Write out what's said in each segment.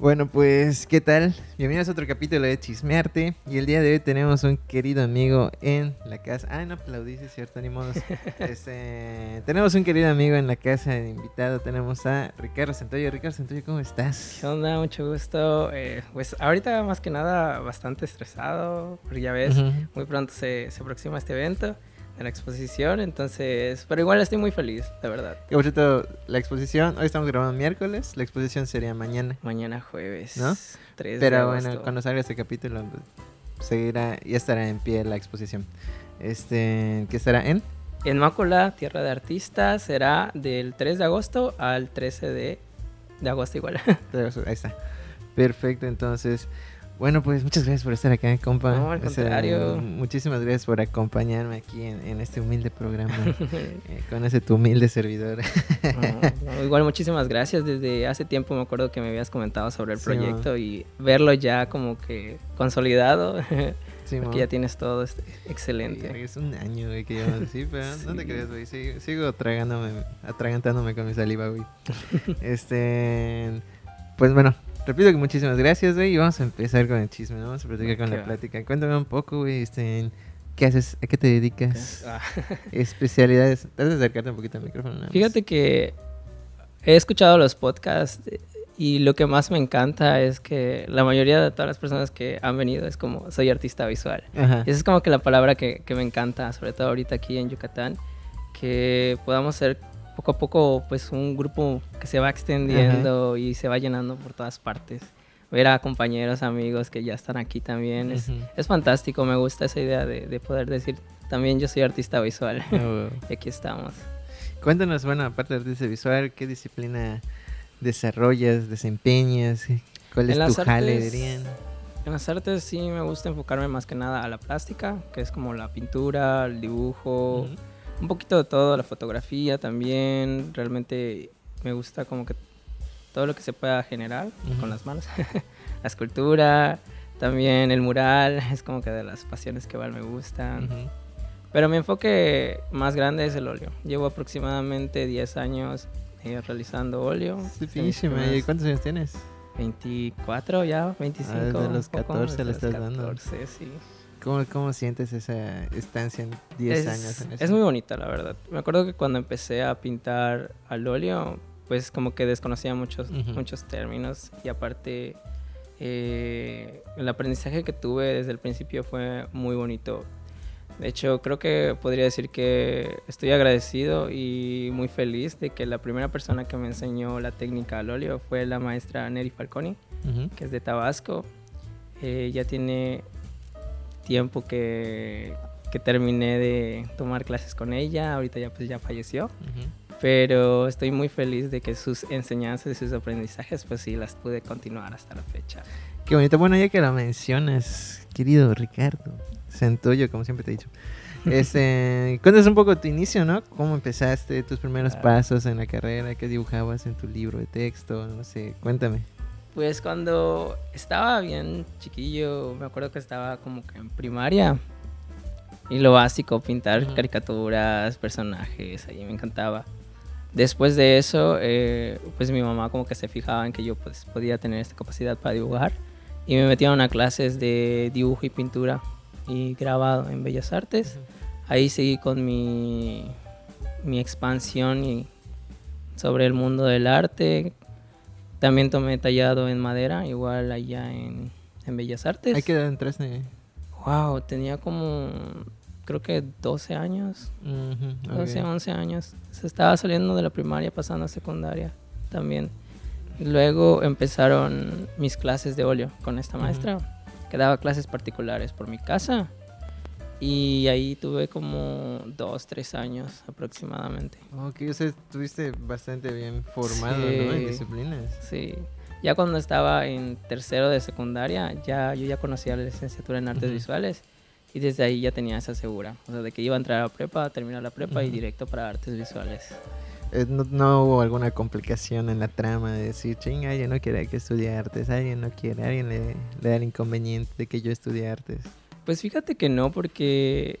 Bueno, pues, ¿qué tal? Bienvenidos a otro capítulo de Chismearte. Y el día de hoy tenemos un querido amigo en la casa. Ah, no aplaudís, es cierto, ni modo. Este, tenemos un querido amigo en la casa de invitado. Tenemos a Ricardo Santoyo. Ricardo Santoyo, ¿cómo estás? ¿Qué onda? Mucho gusto. Eh, pues ahorita más que nada bastante estresado, porque ya ves, muy pronto se, se aproxima este evento de la exposición, entonces, pero igual estoy muy feliz, de verdad. Que, por cierto, la exposición, hoy estamos grabando miércoles, la exposición sería mañana. Mañana jueves, ¿No? 3 de Pero bueno, agosto. cuando salga este capítulo, pues, seguirá, ya estará en pie la exposición. Este, ¿qué estará en? En Mácula, Tierra de Artistas, será del 3 de agosto al 13 de, de agosto igual. Ahí está. Perfecto, entonces. Bueno, pues muchas gracias por estar acá, compa. No, al muchísimas gracias por acompañarme aquí en, en este humilde programa. eh, con ese tu humilde servidor. No, no, igual muchísimas gracias. Desde hace tiempo me acuerdo que me habías comentado sobre el Sí, proyecto y verlo ya como que consolidado, Sí, porque ya tienes todo este- Sí, excelente. Es un año, güey, que llevamos así, pero no te Sí. creas, güey. Sigo, sigo tragándome, atragantándome con mi saliva, güey. este. Pues bueno, repito que muchísimas gracias, güey. Y vamos a empezar con el chisme, ¿no? Vamos a platicar con Ok, la plática. Cuéntame un poco, güey. Este, ¿Qué haces? ¿A qué te dedicas? Ah, Especialidades. Trata de acercarte un poquito al micrófono. nada más. Fíjate que he escuchado los podcasts y lo que más me encanta es que la mayoría de todas las personas que han venido es como soy artista visual. Ajá. Y esa es como que la palabra que, que me encanta, sobre todo ahorita aquí en Yucatán, que podamos ser poco a poco pues un grupo que se va extendiendo y se va llenando por todas partes. Ver a compañeros, amigos que ya están aquí también es, es fantástico, me gusta esa idea de, de poder decir también yo soy artista visual. Ah, y aquí estamos. Cuéntanos, bueno, aparte de artista visual, ¿qué disciplina desarrollas, desempeñas? ¿Cuál es En tu artes-? En las artes sí me gusta enfocarme más que nada a la plástica, que es como la pintura, el dibujo. Un poquito de todo, la fotografía también. Realmente me gusta como que todo lo que se pueda generar con las manos. la escultura, también el mural, es como que de las pasiones que igual me gustan. Ujú. Pero mi enfoque más grande es el óleo. Llevo aproximadamente 10 años eh, realizando óleo. Sí. ¿Y cuántos años tienes? 24 ya, 25. Ah, desde los poco, 14 le estás dando. 14, sí. ¿Cómo, ¿Cómo sientes esa estancia en 10 es, años en es muy bonita, la verdad. Me acuerdo que cuando empecé a pintar al óleo, pues como que desconocía muchos, Ujú. muchos términos y aparte eh, el aprendizaje que tuve desde el principio fue muy bonito. De hecho, creo que podría decir que estoy agradecido y muy feliz de que la primera persona que me enseñó la técnica al óleo fue la maestra Neri Falconi Ujú. que es de Tabasco. Eh, ya tiene tiempo que, que terminé de tomar clases con ella. Ahorita ya pues ya falleció. Pero estoy muy feliz de que sus enseñanzas y sus aprendizajes pues sí las pude continuar hasta la fecha. Qué bonito. Bueno, ya que lo mencionas, querido Ricardo Santoyo, como siempre te he dicho. Este, cuéntanos un poco tu inicio, ¿no? ¿Cómo empezaste, tus primeros Claro. pasos en la carrera? ¿Qué dibujabas en tu libro de texto? No sé, cuéntame. Pues cuando estaba bien chiquillo, me acuerdo que estaba como que en primaria. Y lo básico, pintar Ujú. caricaturas, personajes, ahí me encantaba. Después de eso, eh, pues mi mamá como que se fijaba en que yo pues podía tener esta capacidad para dibujar. Y me metieron a clases de dibujo y pintura y grabado en Bellas Artes. Ahí seguí con mi, mi expansión y sobre el mundo del arte. También tomé tallado en madera, igual allá en, en Bellas Artes. ¿Hay que edad entraste? Wow, tenía como, creo que 12 años, Ujú, 12, ok. 11 años. Se estaba saliendo de la primaria, pasando a secundaria también. Luego empezaron mis clases de óleo con esta maestra, que daba clases particulares por mi casa. Y ahí tuve como dos, tres años aproximadamente. Ok, o sea, estuviste bastante bien formado, ¿no? En Sí. disciplinas. Sí. Ya cuando estaba en tercero de secundaria, ya yo ya conocía la licenciatura en artes Ujú. visuales y desde ahí ya tenía esa segura, o sea, de que iba a entrar a prepa, terminar la prepa y Ujú. directo para artes visuales. Eh, no, no hubo alguna complicación en la trama de decir, chinga, yo no quiero que estudie artes, alguien no quiere, alguien le, le da el inconveniente de que yo estudie artes. Pues fíjate que no, porque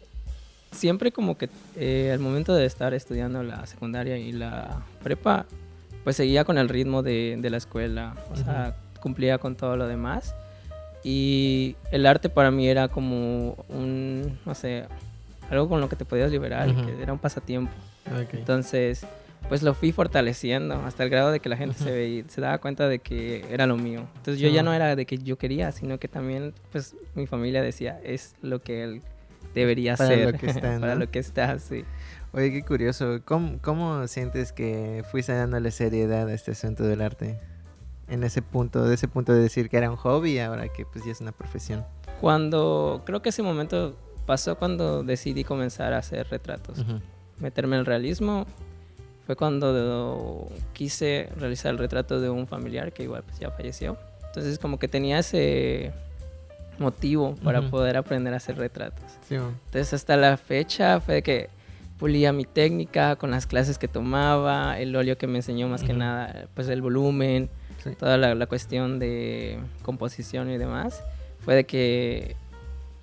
siempre como que eh, al momento de estar estudiando la secundaria y la prepa, pues seguía con el ritmo de, de la escuela. O sea, cumplía con todo lo demás. Y el arte para mí era como un, no sé, algo con lo que te podías liberar, que era un pasatiempo. Entonces, pues lo fui fortaleciendo hasta el grado de que la gente se, se daba cuenta de que era lo mío. Entonces yo ya no era de que yo quería, sino que también pues mi familia decía, es lo que él debería para ser lo que está, para lo que está, sí. Oye, qué curioso. ¿Cómo, ¿Cómo, sientes que fuiste dándole seriedad a este asunto del arte? En ese punto, de ese punto de decir que era un hobby ahora que pues ya es una profesión. Cuando, creo que ese momento pasó cuando decidí comenzar a hacer retratos. Meterme en el realismo fue cuando quise realizar el retrato de un familiar que igual pues ya falleció. Entonces como que tenía ese motivo para poder aprender a hacer retratos. Entonces hasta la fecha fue que pulía mi técnica con las clases que tomaba, el óleo que me enseñó más que nada, pues el volumen, toda la, la, cuestión de composición y demás, fue de que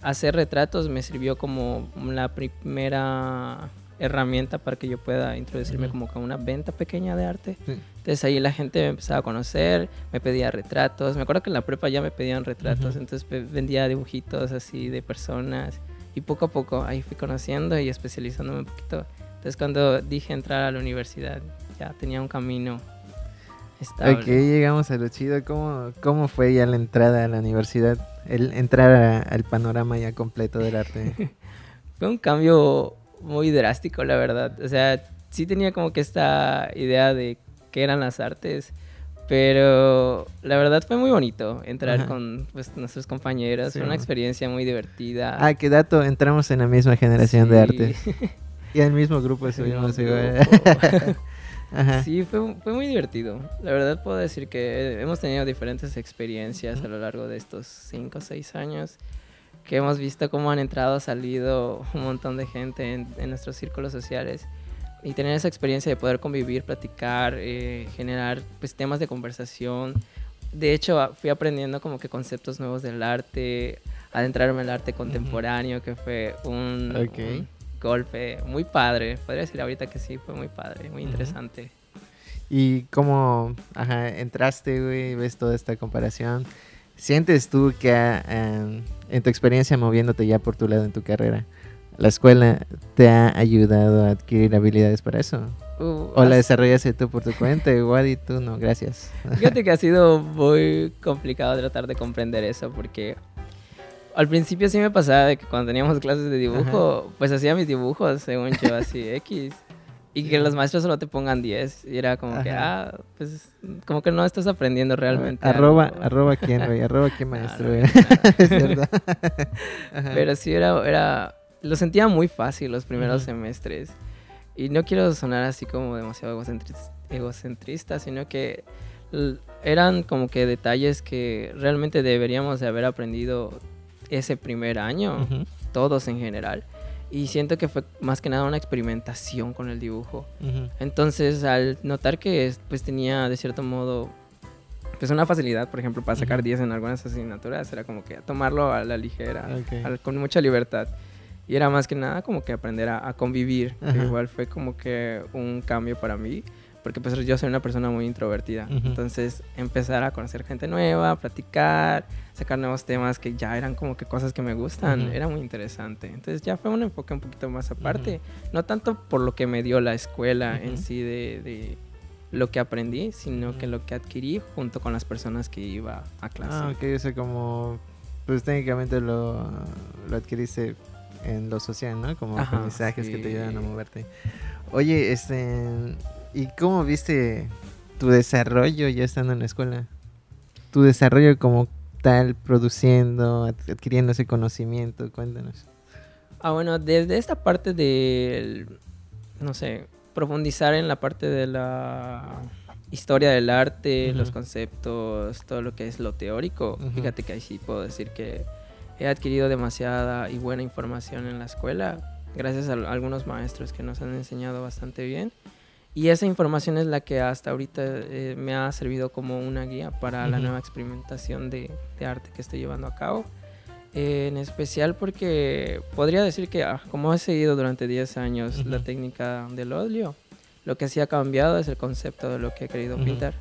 hacer retratos me sirvió como la primera herramienta para que yo pueda introducirme como con una venta pequeña de arte. Entonces ahí la gente me empezaba a conocer, me pedía retratos. Me acuerdo que en la prepa ya me pedían retratos, entonces vendía dibujitos así de personas. Y poco a poco ahí fui conociendo y especializándome un poquito. Entonces cuando dije entrar a la universidad, ya tenía un camino estable. Ok, llegamos a lo chido. ¿Cómo, cómo fue ya la entrada a la universidad? El entrar al panorama ya completo del arte. fue un cambio muy drástico, la verdad. O sea, sí tenía como que esta idea de qué eran las artes, pero la verdad fue muy bonito entrar con pues, nuestros compañeros. fue una experiencia muy divertida. Ah, qué dato, entramos en la misma generación de arte. y el mismo grupo estuvimos igual. Sí, fue, fue, muy divertido. La verdad puedo decir que hemos tenido diferentes experiencias a lo largo de estos 5 o 6 años que hemos visto cómo han entrado, salido un montón de gente en, nuestros círculos sociales y tener esa experiencia de poder convivir, platicar, eh, generar pues, temas de conversación. De hecho, fui aprendiendo como que conceptos nuevos del arte, adentrarme en el arte contemporáneo, que fue un, golpe muy padre. Podría decir ahorita que sí, fue muy padre, muy interesante. ¿Y cómo entraste, güey? ¿Ves toda esta comparación? ¿Sientes tú que em, en tu experiencia moviéndote ya por tu lado en tu carrera, la escuela te ha ayudado a adquirir habilidades para eso? Uh, ¿O la desarrollaste tú por tu cuenta? Igual y tú no, gracias. Fíjate que ha sido muy complicado tratar de comprender eso porque al principio sí me pasaba de que cuando teníamos clases de dibujo, pues hacía mis dibujos según yo, así X. Y que los maestros solo te pongan 10. Y era como que, ah, pues como que no estás aprendiendo realmente. Arroba, arroba quién, güey. Arroba quién maestro, güey. Pero sí era, era, lo sentía muy fácil los primeros semestres. Y no quiero sonar así como demasiado egocentrista, egocentrista, sino que eran como que detalles que realmente deberíamos de haber aprendido ese primer año, todos en general y siento que fue más que nada una experimentación con el dibujo. Entonces, al notar que pues tenía de cierto modo pues una facilidad, por ejemplo, para sacar 10 en algunas asignaturas, era como que tomarlo a la ligera, con mucha libertad. Y era más que nada como que aprender a, convivir, igual fue como que un cambio para mí porque pues yo soy una persona muy introvertida. Entonces empezar a conocer gente nueva, platicar, sacar nuevos temas que ya eran como que cosas que me gustan, era muy interesante. Entonces ya fue un enfoque un poquito más aparte, no tanto por lo que me dio la escuela en sí de, lo que aprendí, sino que lo que adquirí junto con las personas que iba a clase. Ah, ok, o sea, como, pues técnicamente lo, lo adquiriste en lo social, ¿no? Como aprendizajes que te ayudan a moverte. Oye, este, ¿Y cómo viste tu desarrollo ya estando en la escuela? Tu desarrollo como tal, produciendo, adquiriendo ese conocimiento, cuéntanos. Ah, bueno, desde esta parte de, no sé, profundizar en la parte de la historia del arte, los conceptos, todo lo que es lo teórico, fíjate que ahí sí puedo decir que he adquirido demasiada y buena información en la escuela, gracias a algunos maestros que nos han enseñado bastante bien. Y esa información es la que hasta ahorita eh, me ha servido como una guía para la nueva experimentación de, arte que estoy llevando a cabo. en especial porque podría decir que ah, como he seguido durante 10 años la técnica del óleo, lo que sí ha cambiado es el concepto de lo que he querido pintar.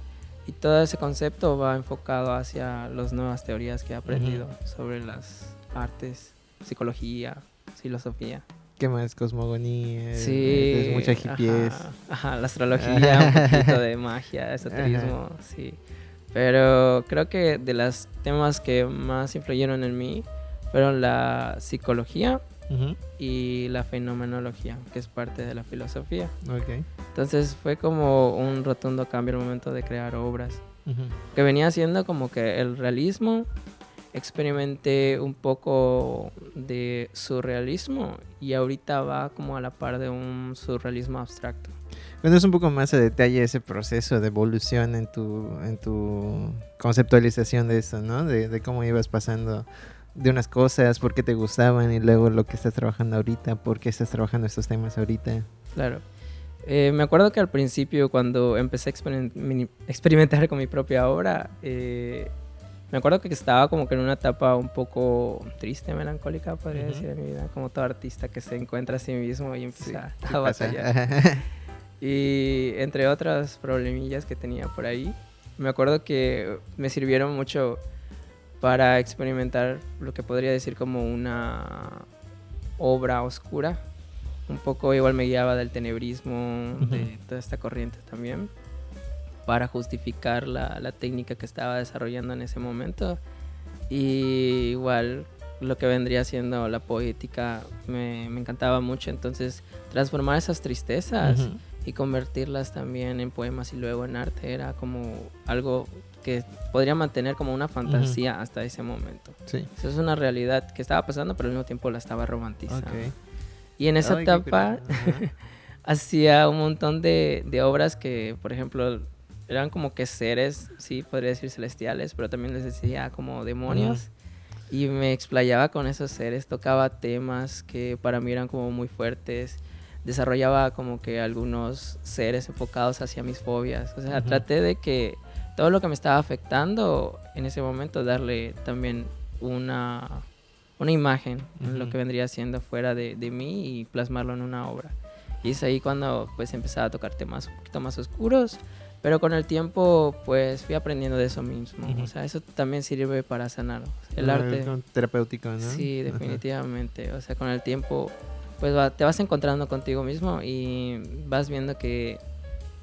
Y todo ese concepto va enfocado hacia las nuevas teorías que he aprendido sobre las artes, psicología, filosofía. ¿Qué más? Cosmogonía. Sí. Es mucha hippies. Ajá, ajá, la astrología, un poquito de magia, esoterismo, sí. Pero creo que de los temas que más influyeron en mí fueron la psicología y la fenomenología, que es parte de la filosofía. Ok. Entonces fue como un rotundo cambio al momento de crear obras. Que venía siendo como que el realismo, experimenté un poco de surrealismo y ahorita va como a la par de un surrealismo abstracto. Cuéntanos un poco más a detalle ese proceso de evolución en tu, en tu conceptualización de eso, ¿no? De, de cómo ibas pasando de unas cosas, por qué te gustaban y luego lo que estás trabajando ahorita, por qué estás trabajando estos temas ahorita. Claro. Eh, me acuerdo que al principio, cuando empecé a experimentar con mi propia obra, eh, me acuerdo que estaba como que en una etapa un poco triste, melancólica, podría Ujú. decir, en mi vida, como todo artista que se encuentra a sí mismo y empieza ¿Qué a batallar. Y entre otras problemillas que tenía por ahí, me acuerdo que me sirvieron mucho para experimentar lo que podría decir como una obra oscura. Un poco igual me guiaba del tenebrismo, Ujú. de toda esta corriente también, para justificar la, la técnica que estaba desarrollando en ese momento. Y igual lo que vendría siendo la poética me, me encantaba mucho, entonces transformar esas tristezas Ujú. y convertirlas también en poemas y luego en arte era como algo que podría mantener como una fantasía hasta ese momento. Sí. Eso es una realidad que estaba pasando, pero al mismo tiempo la estaba romantizando. Ok. Y en esa Ay, etapa hacía un montón de, de obras que, por ejemplo, eran como que seres, sí, podría decir celestiales, pero también les decía como demonios. Y me explayaba con esos seres, tocaba temas que para mí eran como muy fuertes, desarrollaba como que algunos seres enfocados hacia mis fobias. O sea, Ujú. traté de que todo lo que me estaba afectando en ese momento, darle también una, una imagen en lo que vendría siendo fuera de, de mí y plasmarlo en una obra. Y es ahí cuando pues empezaba a tocar temas un poquito más oscuros, pero con el tiempo pues fui aprendiendo de eso mismo. O sea, eso también sirve para sanar. El arte. terapéutico, ¿no? Sí, Ajá. definitivamente. O sea, con el tiempo, pues va- te vas encontrando contigo mismo y vas viendo que,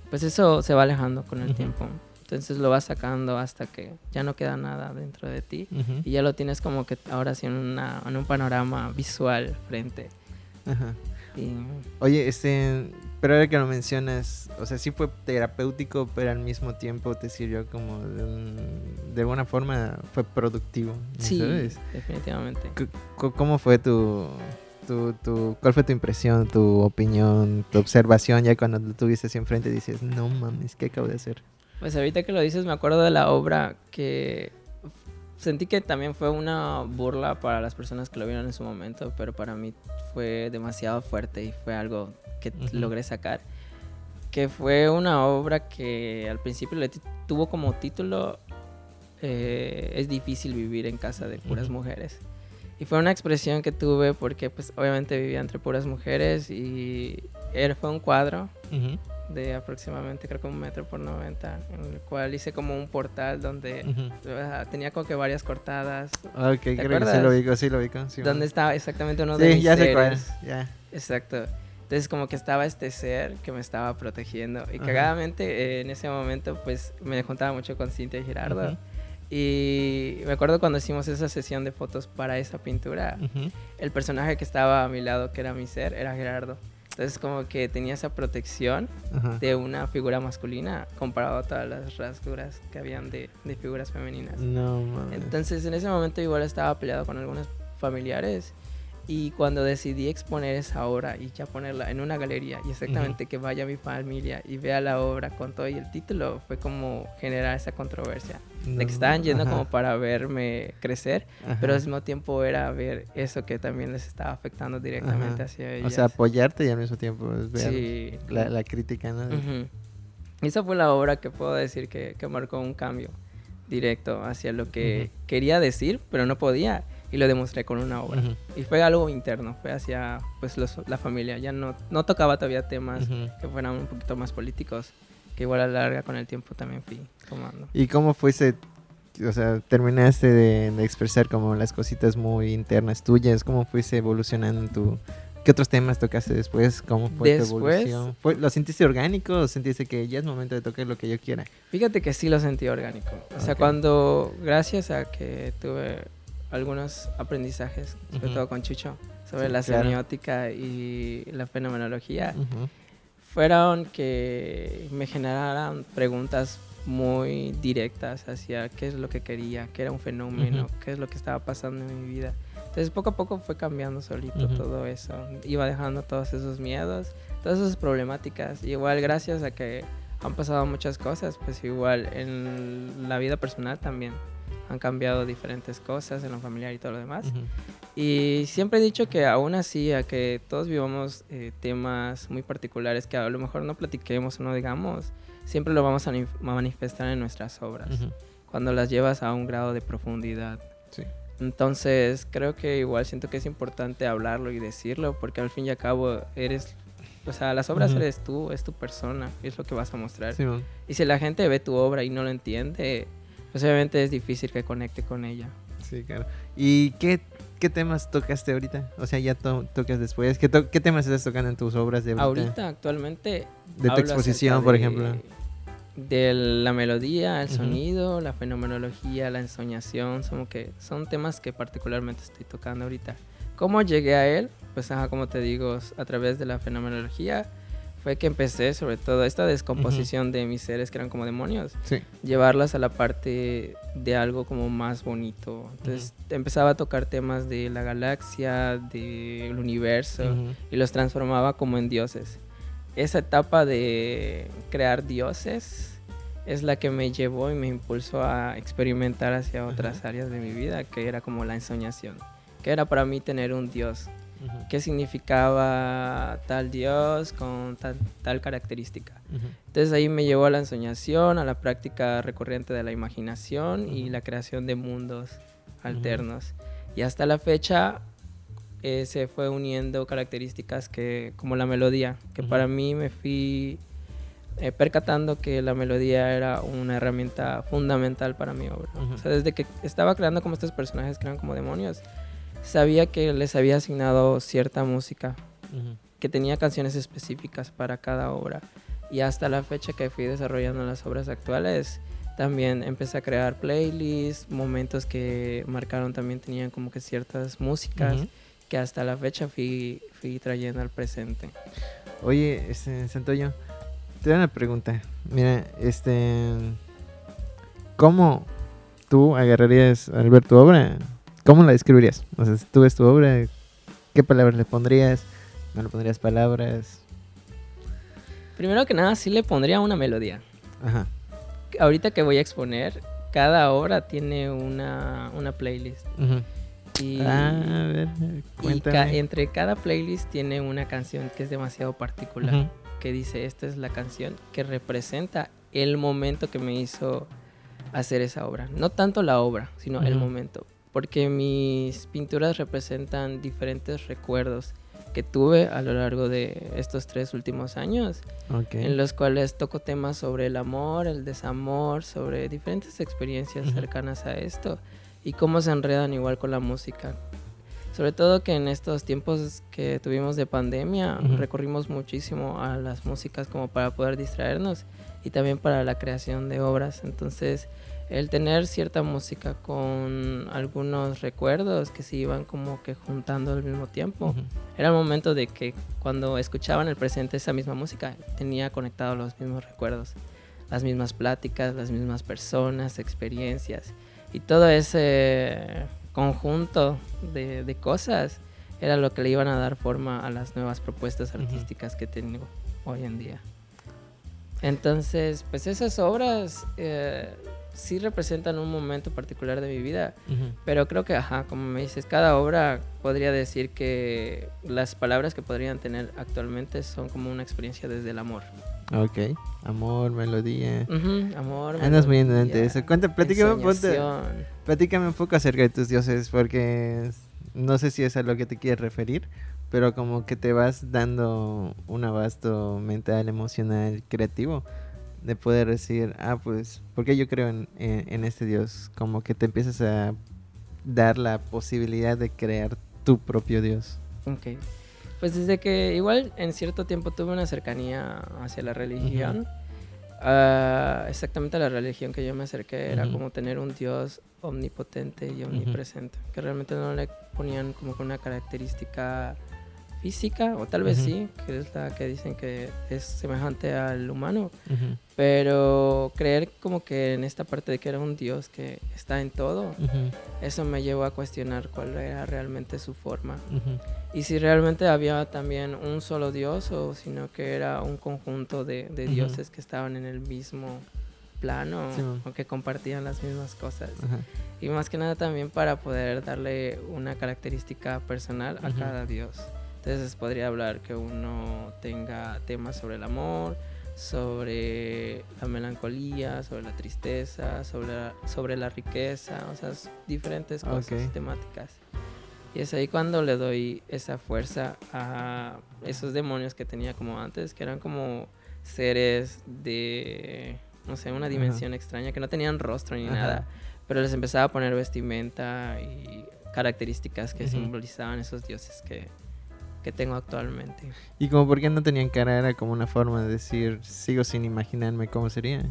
pues eso se va alejando con el tiempo. Entonces lo vas sacando hasta que ya no queda nada dentro de ti y ya lo tienes como que ahora sí en, una, en un panorama visual frente. Ajá. Y Oye, este, pero ahora que lo mencionas, o sea, sí fue terapéutico, pero al mismo tiempo te sirvió como de, un- de alguna forma fue productivo. ¿no sí, sabes? definitivamente. ¿Cómo fue tu, tu, tu, cuál fue tu impresión, tu opinión, tu observación ya cuando lo tuviste así enfrente y dices, no mames, ¿qué acabo de hacer? Pues ahorita que lo dices, me acuerdo de la obra que sentí que también fue una burla para las personas que lo vieron en su momento, pero para mí fue demasiado fuerte y fue algo que Ujú. logré sacar. Que fue una obra que al principio le tuvo como título eh, Es difícil vivir en casa de puras Ujú. mujeres. Y fue una expresión que tuve porque pues obviamente vivía entre puras mujeres y era, fue un cuadro Ujú, de aproximadamente creo que un metro por 90, en el cual hice como un portal donde ujú. ah, tenía como que varias cortadas, Ah, Ok, creo que sí acuerdas? lo ubico, sí lo ubico. Sí, donde estaba exactamente uno de Sí, mis ya sé cuál, seres. ya. Exacto. Entonces como que estaba este ser que me estaba protegiendo. Y Ajá. cagadamente eh, en ese momento pues me juntaba mucho con Cintia y Gerardo. Ujú. Y me acuerdo cuando hicimos esa sesión de fotos para esa pintura, el personaje que estaba a mi lado, que era mi ser, era Gerardo. Entonces como que tenía esa protección Ajá. de una figura masculina comparado a todas las rasguras que habían de, de figuras femeninas. No mames. Entonces en ese momento igual estaba peleado con algunos familiares y cuando decidí exponer esa obra y ya ponerla en una galería y exactamente que vaya mi familia y vea la obra con todo y el título fue como generar esa controversia de No, que estaban yendo ajá, como para verme crecer ajá. pero al mismo tiempo era ver eso que también les estaba afectando directamente Ajá. hacia O ellas. sea, apoyarte y al mismo tiempo es ver sí, la, la crítica, ¿no? Ujú. Esa fue la obra que puedo decir que, que marcó un cambio directo hacia lo que quería decir, pero no podía, y lo demostré con una obra. Ujú, Y fue algo interno, fue hacia pues los- la familia. Ya no, no tocaba todavía temas ujú. que fueran un poquito más políticos, que igual a la larga con el tiempo también fui tomando. ¿Y cómo fuese, o sea, terminaste de, de expresar como las cositas muy internas tuyas? ¿Cómo fuese evolucionando en tu... ¿Qué otros temas tocaste después? ¿Cómo fue tu Después- evolución? ¿Fue- ¿Lo sentiste orgánico o sentiste que ya es momento de tocar lo que yo quiera? Fíjate que sí lo sentí orgánico. O sea, cuando, gracias a que tuve algunos aprendizajes, sobre Ujú. todo con Chucho, sobre Sí, la claro. semiótica y la fenomenología, Ujú. fueron que me generaran preguntas muy directas hacia qué es lo que quería, qué era un fenómeno, Ujú. qué es lo que estaba pasando en mi vida. Entonces poco a poco fue cambiando solito todo eso. Iba dejando todos esos miedos, todas esas problemáticas. Y igual gracias a que han pasado muchas cosas, pues igual en la vida personal también han cambiado diferentes cosas en lo familiar y todo lo demás. Ujú. Y siempre he dicho que aún así, a que todos vivamos eh, temas muy particulares que a lo mejor no platiquemos o no digamos, siempre lo vamos a ni- manifestar en nuestras obras, Ujú. cuando las llevas a un grado de profundidad. Sí. Entonces, creo que igual siento que es importante hablarlo y decirlo, porque al fin y al cabo eres, o sea, las obras Ujú. eres tú, es tu persona, es lo que vas a mostrar. Simón. Y si la gente ve tu obra y no lo entiende, pues obviamente es difícil que conecte con ella. Sí, claro. ¿Y qué, qué temas tocaste ahorita? O sea, ya to- tocas después. ¿Qué, to- ¿Qué temas estás tocando en tus obras de ahorita? Ahorita, actualmente, De tu exposición, acerca por de- ejemplo. De la melodía, el Ujú. sonido, la fenomenología, la ensoñación, son, que, son temas que particularmente estoy tocando ahorita. ¿Cómo llegué a él? Pues, ajá, como te digo, a través de la fenomenología fue que empecé sobre todo esta descomposición de mis seres que eran como demonios, Sí. llevarlas a la parte de algo como más bonito. Entonces empezaba a tocar temas de la galaxia, del universo, y los transformaba como en dioses. Esa etapa de crear dioses es la que me llevó y me impulsó a experimentar hacia otras áreas de mi vida, que era como la ensoñación, que era para mí tener un dios, Qué significaba tal dios con tal, tal característica. Ujú. Entonces ahí me llevó a la ensoñación, a la práctica recurrente de la imaginación y Ujú. la creación de mundos alternos. Y hasta la fecha eh, se fue uniendo características que, como la melodía, que para mí me fui eh, percatando que la melodía era una herramienta fundamental para mi obra. Ujú. O sea, desde que estaba creando como estos personajes que eran como demonios, sabía que les había asignado cierta música que tenía canciones específicas para cada obra. Y hasta la fecha que fui desarrollando las obras actuales, también empecé a crear playlists, momentos que marcaron también tenían como que ciertas músicas que hasta la fecha fui, fui trayendo al presente. Oye, este, Santoyo, te doy una pregunta. Mira, este. ¿Cómo tú agarrarías al ver tu obra? ¿Cómo la describirías? O sea, si tú ves tu obra, ¿qué palabras le pondrías? ¿No le pondrías palabras? Primero que nada, sí le pondría una melodía. Ajá. Ahorita que voy a exponer, cada obra tiene una, una playlist. Ujú. Y, Ah, a ver, y ca- entre cada playlist tiene una canción que es demasiado particular. Que dice, esta es la canción que representa el momento que me hizo hacer esa obra. No tanto la obra, sino el momento. Porque mis pinturas representan diferentes recuerdos que tuve a lo largo de estos tres últimos años, Ok. en los cuales toco temas sobre el amor, el desamor, sobre diferentes experiencias cercanas a esto y cómo se enredan igual con la música. Sobre todo que en estos tiempos que tuvimos de pandemia Ujú. recurrimos muchísimo a las músicas como para poder distraernos y también para la creación de obras. Entonces, el tener cierta música con algunos recuerdos que se iban como que juntando al mismo tiempo, era el momento de que cuando escuchaban el presente esa misma música, tenía conectados los mismos recuerdos, las mismas pláticas, las mismas personas, experiencias. Y todo ese conjunto de, de cosas era lo que le iban a dar forma a las nuevas propuestas artísticas que tengo hoy en día. Entonces, pues esas obras eh, sí representan un momento particular de mi vida, pero creo que, ajá, como me dices, cada obra podría decir que las palabras que podrían tener actualmente son como una experiencia desde el amor. Ok. Amor, melodía. Amor. Andas muy andante eso. Cuenta, platícame, ponte- platícame un poco acerca de tus dioses, porque no sé si es a lo que te quieres referir, pero como que te vas dando un abasto mental, emocional, creativo de poder decir, ah, pues, porque yo creo en, en, este Dios? Como que te empiezas a dar la posibilidad de crear tu propio Dios. Ok. Pues desde que igual en cierto tiempo tuve una cercanía hacia la religión, ah, exactamente la religión que yo me acerqué era como tener un Dios omnipotente y omnipresente, que realmente no le ponían como con una característica física, o tal vez sí, que es la que dicen que es semejante al humano, pero creer como que en esta parte de que era un Dios que está en todo, eso me llevó a cuestionar cuál era realmente su forma. Y si realmente había también un solo Dios o sino que era un conjunto de, dioses que estaban en el mismo plano o que compartían las mismas cosas. Y más que nada también para poder darle una característica personal a cada Dios. Entonces podría hablar que uno tenga temas sobre el amor, sobre la melancolía, sobre la tristeza, sobre la, sobre la riqueza, o sea, diferentes cosas, temáticas. Y es ahí cuando le doy esa fuerza a esos demonios que tenía como antes, que eran como seres de, no sé, una dimensión extraña, que no tenían rostro ni nada, pero les empezaba a poner vestimenta y características que simbolizaban esos dioses que, que tengo actualmente. ¿Y como por qué no tenían cara? Era como una forma de decir, sigo sin imaginarme cómo sería.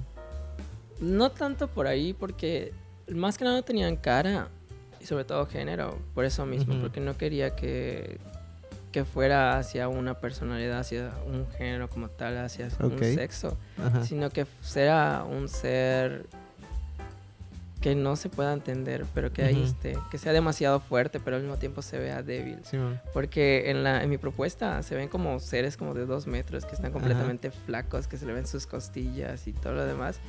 No tanto por ahí, porque más que nada no tenían cara y sobre todo género, por eso mismo, porque no quería que, que fuera hacia una personalidad, hacia un género como tal, hacia un sexo, sino que fuera un ser que no se pueda entender, pero que ahí esté, que sea demasiado fuerte, pero al mismo tiempo se vea débil. Porque en, la, en mi propuesta se ven como seres como de dos metros, que están completamente flacos, que se le ven sus costillas y todo lo demás.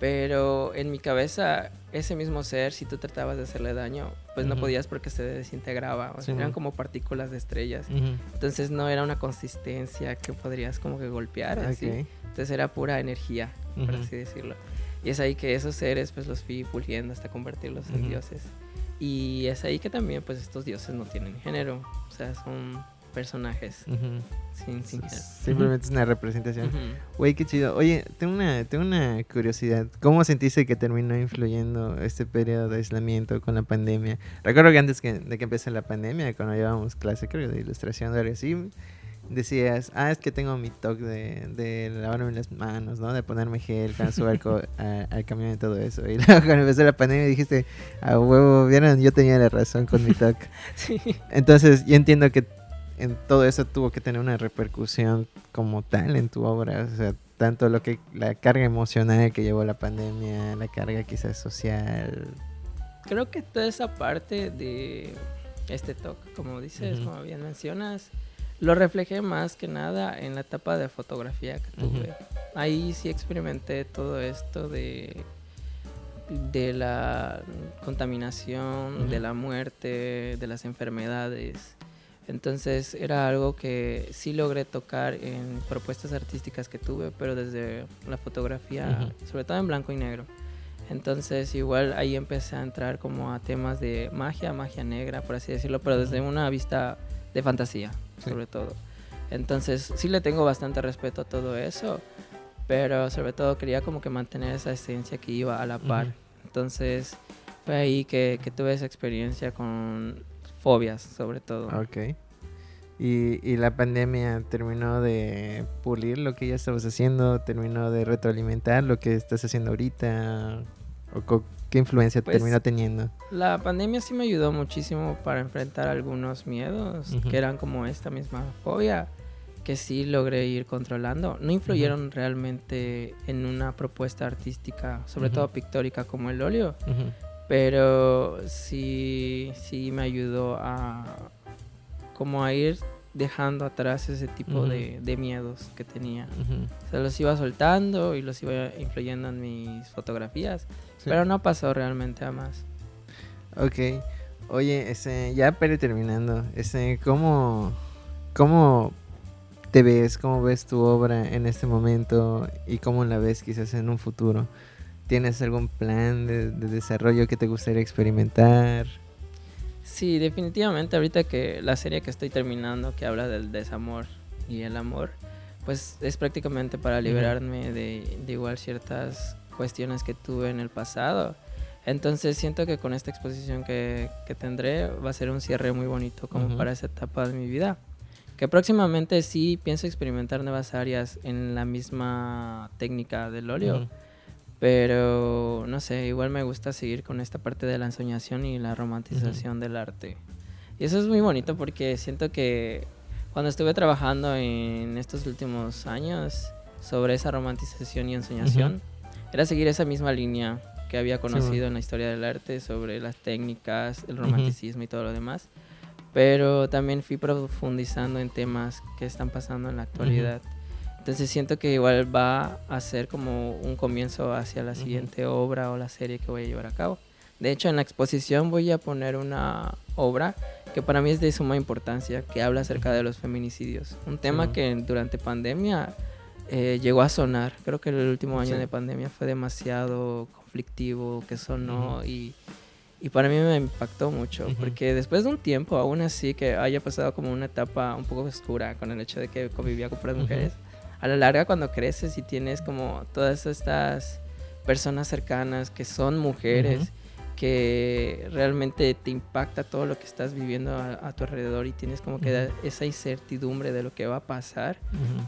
Pero en mi cabeza, ese mismo ser, si tú tratabas de hacerle daño, pues no podías porque se desintegraba. O sea, eran como partículas de estrellas. Entonces no era una consistencia que podrías como que golpear. Así. Entonces era pura energía, por así decirlo. Y es ahí que esos seres pues los fui puliendo hasta convertirlos en dioses. Y es ahí que también pues estos dioses no tienen género, o sea, son personajes sin, género. Simplemente es una representación. Güey, qué chido. Oye, tengo una, tengo una curiosidad. ¿Cómo sentiste que terminó influyendo este periodo de aislamiento con la pandemia? Recuerdo que antes de que empecé la pandemia, cuando llevábamos clase, creo, de ilustración o algo así, decías, ah, es que tengo mi toque de, de lavarme las manos, ¿no? De ponerme gel subo al, camión y todo eso. Y luego cuando empezó la pandemia dijiste, a huevo, vieron, yo tenía la razón con mi toque. sí. Entonces, yo entiendo que en todo eso tuvo que tener una repercusión como tal en tu obra, o sea, tanto lo que la carga emocional que llevó la pandemia, la carga quizás social. Creo que toda esa parte de este toque, como dices, como bien mencionas, lo reflejé más que nada en la etapa de fotografía que tuve. Ahí sí experimenté todo esto de, de la contaminación, de la muerte, de las enfermedades. Entonces era algo que sí logré tocar en propuestas artísticas que tuve, pero desde la fotografía, sobre todo en blanco y negro. Entonces igual ahí empecé a entrar como a temas de magia, magia negra, por así decirlo, pero desde una vista de fantasía sobre todo. Entonces sí le tengo bastante respeto a todo eso, pero sobre todo quería como que mantener esa esencia que iba a la par. Entonces fue ahí que, que, tuve esa experiencia con fobias, sobre todo. Ok. Y, y, la pandemia terminó de pulir lo que ya estabas haciendo, terminó de retroalimentar lo que estás haciendo ahorita. ¿O ¿Qué influencia pues, terminó teniendo? La pandemia sí me ayudó muchísimo para enfrentar algunos miedos, que eran como esta misma fobia, que sí logré ir controlando. No influyeron realmente en una propuesta artística, sobre todo pictórica como el óleo, pero sí, sí me ayudó a como a ir dejando atrás ese tipo de, de, miedos que tenía. O sea, los iba soltando y los iba influyendo en mis fotografías. Pero no pasó realmente a más. Ok. Oye, ese, ya para terminando, ese, ¿cómo, ¿cómo te ves? ¿Cómo ves tu obra en este momento? ¿Y cómo la ves quizás en un futuro? ¿Tienes algún plan de, de desarrollo que te gustaría experimentar? Sí, definitivamente ahorita que la serie que estoy terminando, que habla del desamor y el amor, pues es prácticamente para liberarme de, de igual ciertas cuestiones que tuve en el pasado. Entonces siento que con esta exposición que, que tendré va a ser un cierre muy bonito como para esa etapa de mi vida. Que próximamente sí pienso experimentar nuevas áreas en la misma técnica del óleo. Pero no sé, igual me gusta seguir con esta parte de la ensoñación y la romantización del arte. Y eso es muy bonito porque siento que cuando estuve trabajando en estos últimos años sobre esa romantización y ensoñación, era seguir esa misma línea que había conocido en la historia del arte sobre las técnicas, el romanticismo y todo lo demás. Pero también fui profundizando en temas que están pasando en la actualidad. Entonces siento que igual va a ser como un comienzo hacia la siguiente obra o la serie que voy a llevar a cabo. De hecho, en la exposición voy a poner una obra que para mí es de suma importancia, que habla acerca de los feminicidios. Un tema que durante pandemia eh, llegó a sonar. Creo que el último año de pandemia fue demasiado conflictivo, que sonó y, y, para mí me impactó mucho, porque después de un tiempo, aún así que haya pasado como una etapa un poco oscura con el hecho de que convivía con puras mujeres, a la larga cuando creces y tienes como todas estas personas cercanas que son mujeres, que realmente te impacta todo lo que estás viviendo a, tu alrededor y tienes como que esa incertidumbre de lo que va a pasar,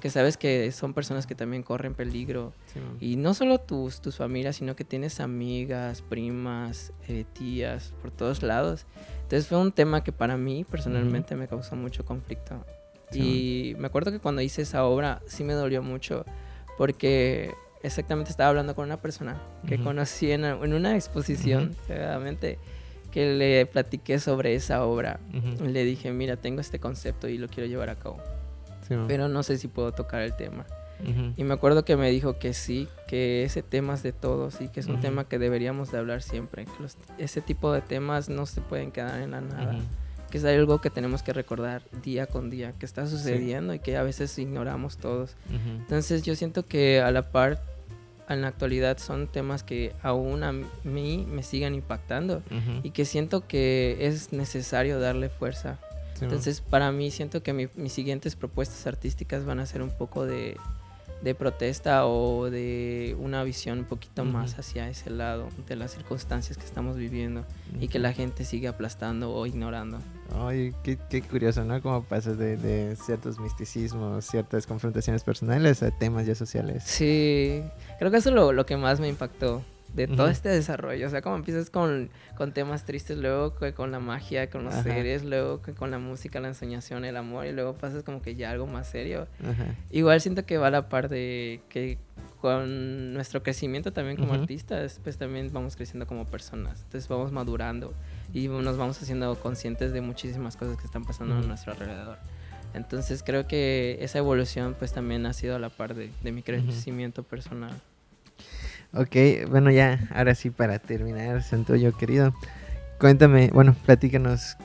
que sabes que son personas que también corren peligro. y no solo tus, tus familias, sino que tienes amigas, primas, eh, tías, por todos lados. Entonces fue un tema que para mí personalmente me causó mucho conflicto. Y me acuerdo que cuando hice esa obra sí me dolió mucho porque exactamente estaba hablando con una persona que conocí en, una exposición, realmente, que le platiqué sobre esa obra. Le dije, mira, tengo este concepto y lo quiero llevar a cabo. pero no sé si puedo tocar el tema. Y me acuerdo que me dijo que sí, que ese tema es de todos y que es un tema que deberíamos de hablar siempre. Que ese tipo de temas no se pueden quedar en la nada que es algo que tenemos que recordar día con día, que está sucediendo y que a veces ignoramos todos. Entonces yo siento que a la par, en la actualidad son temas que aún a mí me siguen impactando y que siento que es necesario darle fuerza. Entonces para mí siento que mis siguientes propuestas artísticas van a ser un poco de de protesta o de una visión un poquito más hacia ese lado de las circunstancias que estamos viviendo y que la gente sigue aplastando o ignorando. Ay, qué, qué curioso, ¿no? Cómo pasas de, de, ciertos misticismos, ciertas confrontaciones personales a temas ya sociales. Sí, creo que eso es lo, lo que más me impactó de todo este desarrollo. O sea, como empiezas con, con temas tristes, luego con la magia, con los seres, luego con la música, la ensoñación, el amor, y luego pasas como que ya algo más serio. Igual siento que va a la par de que con nuestro crecimiento también como artistas, pues también vamos creciendo como personas. Entonces vamos madurando y nos vamos haciendo conscientes de muchísimas cosas que están pasando a nuestro alrededor. Entonces creo que esa evolución pues también ha sido a la par de, de mi crecimiento personal. Ok, bueno, ya, ahora sí, para terminar, Santoyo querido, cuéntame, bueno, platícanos,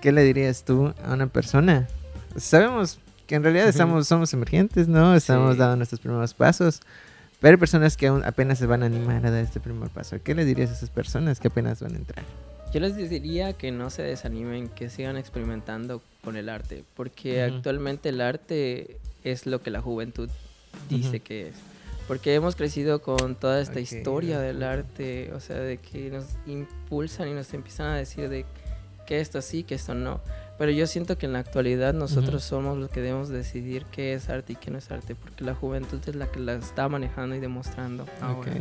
¿qué le dirías tú a una persona? Sabemos que en realidad estamos, somos emergentes, ¿no? Estamos dando nuestros primeros pasos, pero hay personas que aún apenas se van a animar a dar este primer paso. ¿Qué le dirías a esas personas que apenas van a entrar? Yo les diría que no se desanimen, que sigan experimentando con el arte, porque actualmente el arte es lo que la juventud dice que es porque hemos crecido con toda esta historia del arte, o sea, de que nos impulsan y nos empiezan a decir de que esto sí, que esto no. Pero yo siento que en la actualidad nosotros somos los que debemos decidir qué es arte y qué no es arte, porque la juventud es la que la está manejando y demostrando ahora.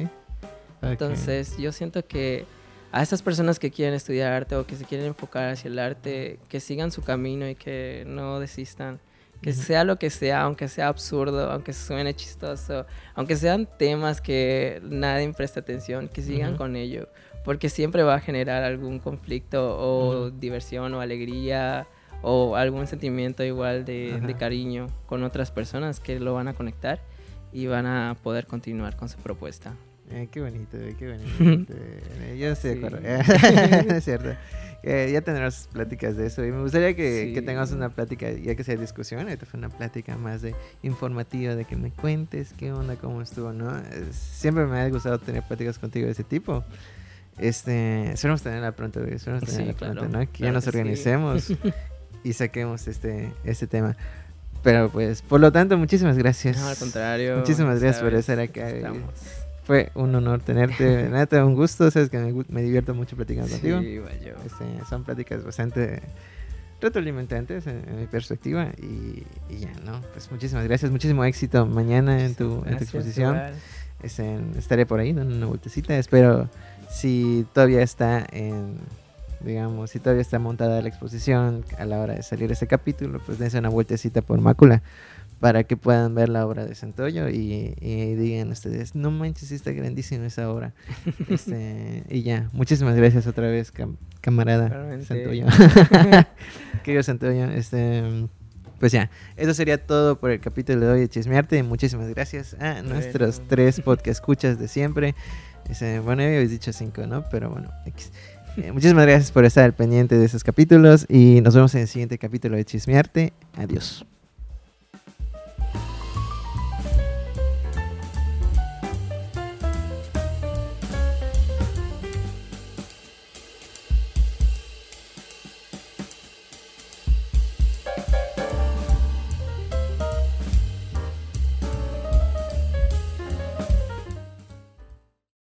Entonces, yo siento que a estas personas que quieren estudiar arte o que se quieren enfocar hacia el arte, que sigan su camino y que no desistan que sea lo que sea, aunque sea absurdo, aunque suene chistoso, aunque sean temas que nadie presta atención, que sigan con ello, porque siempre va a generar algún conflicto o diversión o alegría o algún sentimiento igual de, de, cariño con otras personas que lo van a conectar y van a poder continuar con su propuesta. Eh, qué bonito, qué bonito. Eh, yo estoy de acuerdo. es cierto. Ya tendrás pláticas de eso. Y me gustaría que, que tengamos una plática, ya que sea discusión, esta fue una plática más de informativa, de que me cuentes qué onda, cómo estuvo, ¿no? Siempre me ha gustado tener pláticas contigo de ese tipo. Este, esperamos tenerla pronto, esperamos tenerla pronto, ¿no? Que ya nos organicemos y saquemos este, este tema. Pero pues, por lo tanto, muchísimas gracias. No, al contrario. Muchísimas gracias por sabes, estar acá. estamos. Fue un honor tenerte. Neta, un gusto. Sabes que me, me divierto mucho platicando contigo. Sí, igual yo. Este, son pláticas bastante retroalimentantes en, en mi perspectiva. Y, y ya, ¿no? Pues muchísimas gracias. Muchísimo éxito mañana en tu, en tu Gracias, exposición. igual. Este, estaré por ahí dando una vueltecita. Espero si todavía está en, digamos, si todavía está montada la exposición a la hora de salir ese capítulo, pues dense una vueltecita por Mácula para que puedan ver la obra de Santoyo y, y digan ustedes, no manches, está grandísima esa obra. Este, y ya, muchísimas gracias otra vez, cam- camarada. Santoyo. Querido Santoyo, este... Pues ya, eso sería todo por el capítulo de hoy de Chismearte. Muchísimas gracias a nuestros tres podcast escuchas de siempre. Ese, bueno, ya habéis dicho cinco, ¿no? Pero bueno. Eh, muchísimas gracias por estar al pendiente de esos capítulos y nos vemos en el siguiente capítulo de Chismearte. Adiós.